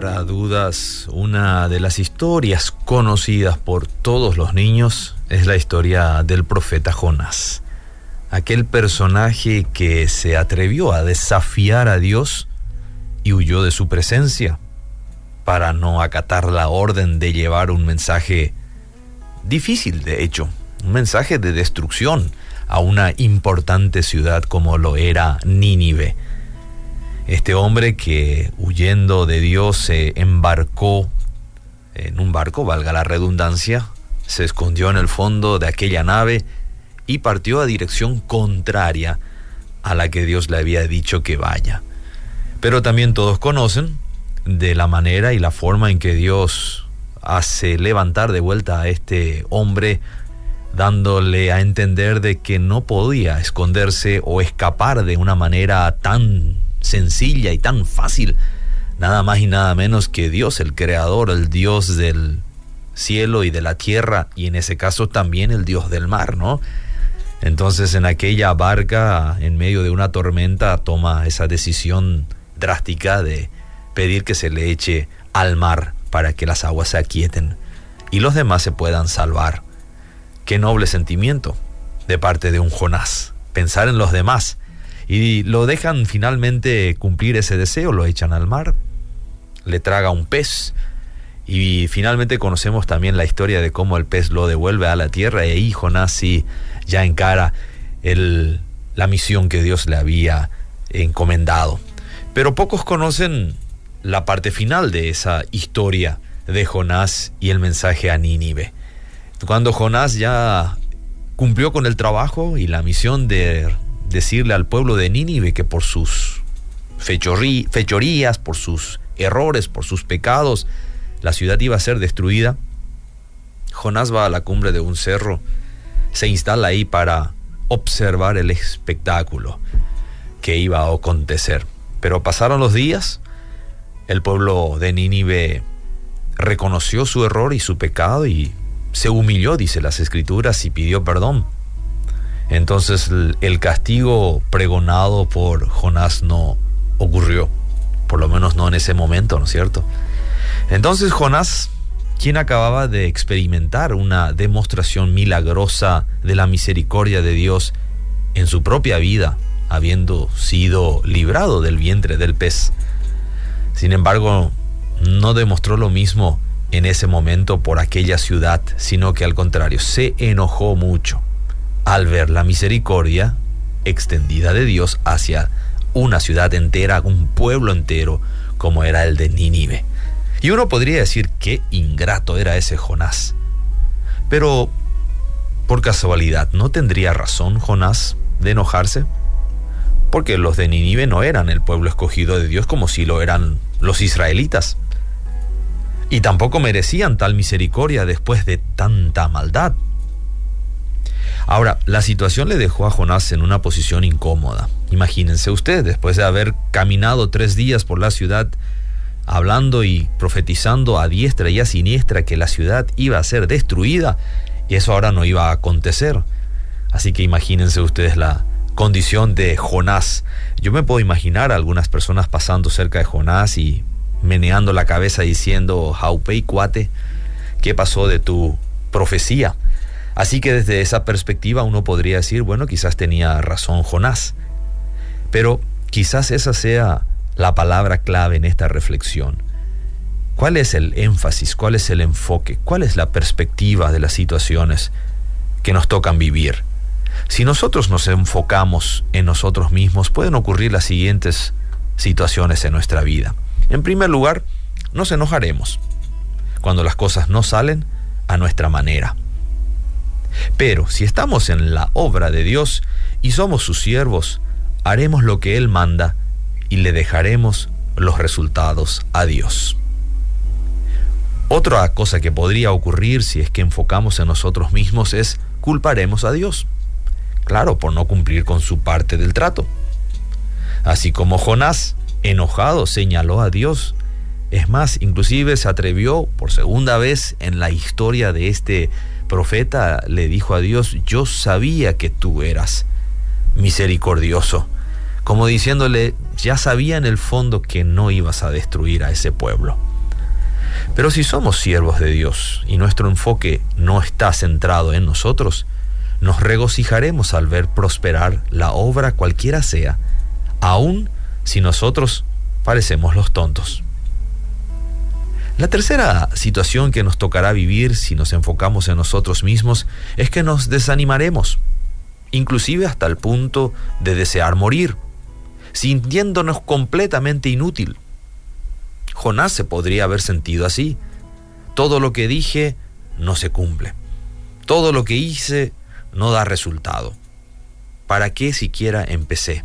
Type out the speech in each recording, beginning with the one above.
lugar a dudas, una de las historias conocidas por todos los niños es la historia del profeta Jonás. Aquel personaje que se atrevió a desafiar a Dios y huyó de su presencia para no acatar la orden de llevar un mensaje difícil, de hecho, un mensaje de destrucción a una importante ciudad como lo era Nínive. Este hombre que huyendo de Dios se embarcó en un barco, valga la redundancia, se escondió en el fondo de aquella nave y partió a dirección contraria a la que Dios le había dicho que vaya. Pero también todos conocen de la manera y la forma en que Dios hace levantar de vuelta a este hombre dándole a entender de que no podía esconderse o escapar de una manera tan sencilla y tan fácil, nada más y nada menos que Dios, el creador, el Dios del cielo y de la tierra, y en ese caso también el Dios del mar, ¿no? Entonces en aquella barca, en medio de una tormenta, toma esa decisión drástica de pedir que se le eche al mar para que las aguas se aquieten y los demás se puedan salvar. Qué noble sentimiento de parte de un Jonás, pensar en los demás y lo dejan finalmente cumplir ese deseo, lo echan al mar, le traga un pez y finalmente conocemos también la historia de cómo el pez lo devuelve a la tierra y ahí Jonás ya encara el, la misión que Dios le había encomendado. Pero pocos conocen la parte final de esa historia de Jonás y el mensaje a Nínive. Cuando Jonás ya cumplió con el trabajo y la misión de decirle al pueblo de Nínive que por sus fechorías, por sus errores, por sus pecados, la ciudad iba a ser destruida, Jonás va a la cumbre de un cerro, se instala ahí para observar el espectáculo que iba a acontecer. Pero pasaron los días, el pueblo de Nínive reconoció su error y su pecado y se humilló, dice las escrituras, y pidió perdón. Entonces el castigo pregonado por Jonás no ocurrió, por lo menos no en ese momento, ¿no es cierto? Entonces Jonás, quien acababa de experimentar una demostración milagrosa de la misericordia de Dios en su propia vida, habiendo sido librado del vientre del pez, sin embargo, no demostró lo mismo en ese momento por aquella ciudad, sino que al contrario, se enojó mucho al ver la misericordia extendida de Dios hacia una ciudad entera, un pueblo entero, como era el de Nínive. Y uno podría decir qué ingrato era ese Jonás. Pero, por casualidad, ¿no tendría razón Jonás de enojarse? Porque los de Nínive no eran el pueblo escogido de Dios como si lo eran los israelitas. Y tampoco merecían tal misericordia después de tanta maldad. Ahora, la situación le dejó a Jonás en una posición incómoda. Imagínense usted, después de haber caminado tres días por la ciudad, hablando y profetizando a diestra y a siniestra que la ciudad iba a ser destruida, y eso ahora no iba a acontecer. Así que imagínense ustedes la condición de Jonás. Yo me puedo imaginar a algunas personas pasando cerca de Jonás y meneando la cabeza diciendo, Jaupei cuate, ¿qué pasó de tu profecía? Así que desde esa perspectiva uno podría decir, bueno, quizás tenía razón Jonás. Pero quizás esa sea la palabra clave en esta reflexión. ¿Cuál es el énfasis? ¿Cuál es el enfoque? ¿Cuál es la perspectiva de las situaciones que nos tocan vivir? Si nosotros nos enfocamos en nosotros mismos, pueden ocurrir las siguientes situaciones en nuestra vida. En primer lugar, nos enojaremos cuando las cosas no salen a nuestra manera. Pero si estamos en la obra de Dios y somos sus siervos, haremos lo que Él manda y le dejaremos los resultados a Dios. Otra cosa que podría ocurrir si es que enfocamos en nosotros mismos es culparemos a Dios. Claro, por no cumplir con su parte del trato. Así como Jonás, enojado, señaló a Dios. Es más, inclusive se atrevió por segunda vez en la historia de este profeta le dijo a Dios, yo sabía que tú eras misericordioso, como diciéndole, ya sabía en el fondo que no ibas a destruir a ese pueblo. Pero si somos siervos de Dios y nuestro enfoque no está centrado en nosotros, nos regocijaremos al ver prosperar la obra cualquiera sea, aun si nosotros parecemos los tontos. La tercera situación que nos tocará vivir si nos enfocamos en nosotros mismos es que nos desanimaremos, inclusive hasta el punto de desear morir, sintiéndonos completamente inútil. Jonás se podría haber sentido así. Todo lo que dije no se cumple. Todo lo que hice no da resultado. ¿Para qué siquiera empecé?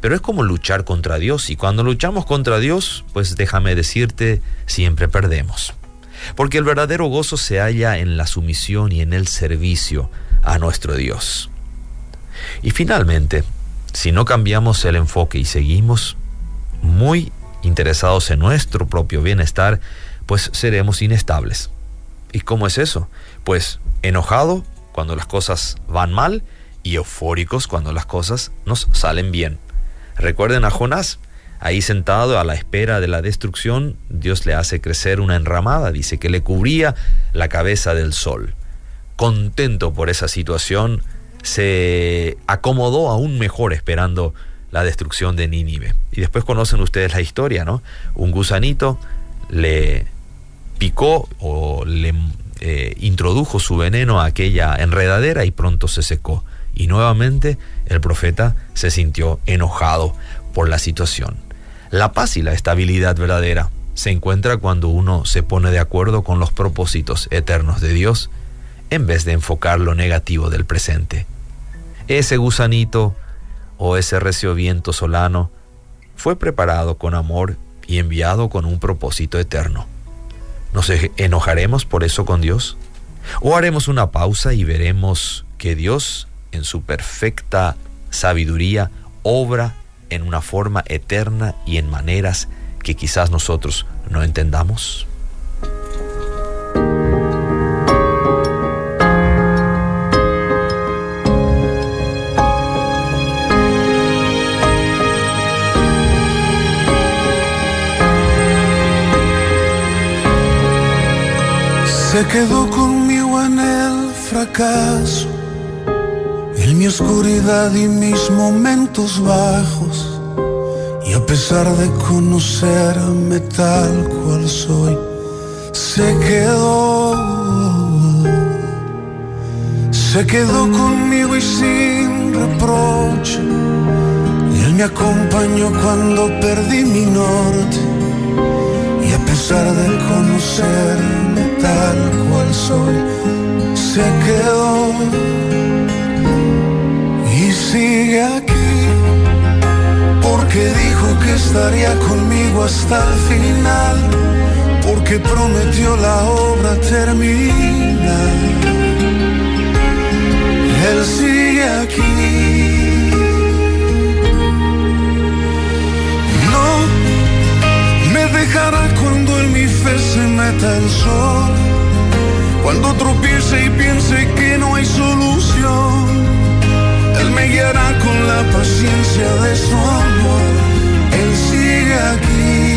Pero es como luchar contra Dios y cuando luchamos contra Dios, pues déjame decirte, siempre perdemos. Porque el verdadero gozo se halla en la sumisión y en el servicio a nuestro Dios. Y finalmente, si no cambiamos el enfoque y seguimos muy interesados en nuestro propio bienestar, pues seremos inestables. ¿Y cómo es eso? Pues enojado cuando las cosas van mal y eufóricos cuando las cosas nos salen bien. Recuerden a Jonás, ahí sentado a la espera de la destrucción, Dios le hace crecer una enramada, dice que le cubría la cabeza del sol. Contento por esa situación, se acomodó aún mejor esperando la destrucción de Nínive. Y después conocen ustedes la historia, ¿no? Un gusanito le picó o le eh, introdujo su veneno a aquella enredadera y pronto se secó. Y nuevamente el profeta se sintió enojado por la situación. La paz y la estabilidad verdadera se encuentra cuando uno se pone de acuerdo con los propósitos eternos de Dios en vez de enfocar lo negativo del presente. Ese gusanito o ese recio viento solano fue preparado con amor y enviado con un propósito eterno. ¿Nos enojaremos por eso con Dios? ¿O haremos una pausa y veremos que Dios, en su perfecta sabiduría, obra en una forma eterna y en maneras que quizás nosotros no entendamos? Se quedó conmigo en el fracaso, mi oscuridad y mis momentos bajos. Y a pesar de conocerme tal cual soy, se quedó. Se quedó conmigo y sin reproche. Y él me acompañó cuando perdí mi norte. Y a pesar de conocerme tal cual soy, se quedó sigue aquí, porque dijo que estaría conmigo hasta el final, porque prometió la obra terminar. Él sigue aquí. No me dejará cuando en mi fe se meta el sol. Cuando tropiece y piense que no hay solución, Él me guiará con la paciencia de su amor. Él sigue aquí.